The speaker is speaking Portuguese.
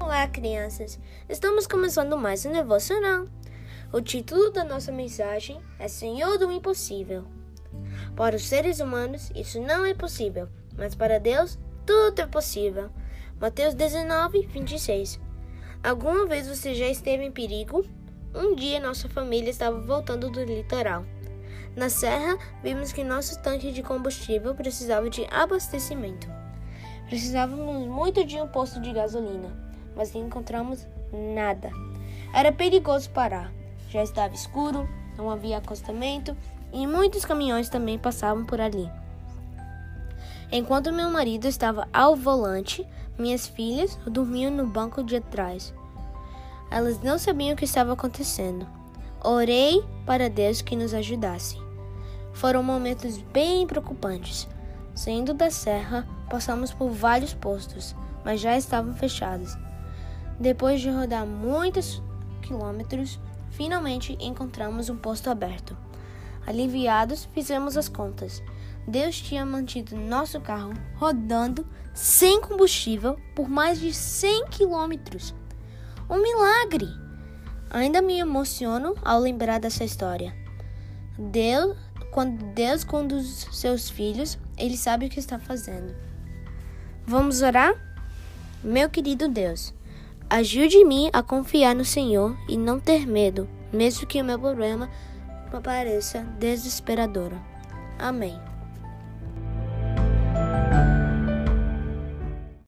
Olá, crianças! Estamos começando mais um devocional. O título da nossa mensagem é Senhor do Impossível. Para os seres humanos, isso não é possível, mas para Deus, tudo é possível. Mateus 19, 26. Alguma vez você já esteve em perigo? Um dia nossa família estava voltando do litoral. Na serra, vimos que nosso tanque de combustível precisava de abastecimento. Precisávamos muito de um posto de gasolina, mas não encontramos nada. Era perigoso parar. Já estava escuro, não havia acostamento e muitos caminhões também passavam por ali. Enquanto meu marido estava ao volante, minhas filhas dormiam no banco de atrás. Elas não sabiam o que estava acontecendo. Orei para Deus que nos ajudasse. Foram momentos bem preocupantes. Saindo da serra, passamos por vários postos, mas já estavam fechados. Depois de rodar muitos quilômetros, finalmente encontramos um posto aberto. Aliviados, fizemos as contas. Deus tinha mantido nosso carro rodando sem combustível por mais de 100 quilômetros. Um milagre! Ainda me emociono ao lembrar dessa história. Deus, quando Deus conduz seus filhos, Ele sabe o que está fazendo. Vamos orar? Meu querido Deus, ajude-me a confiar no Senhor e não ter medo, mesmo que o meu problema pareça desesperador. Amém.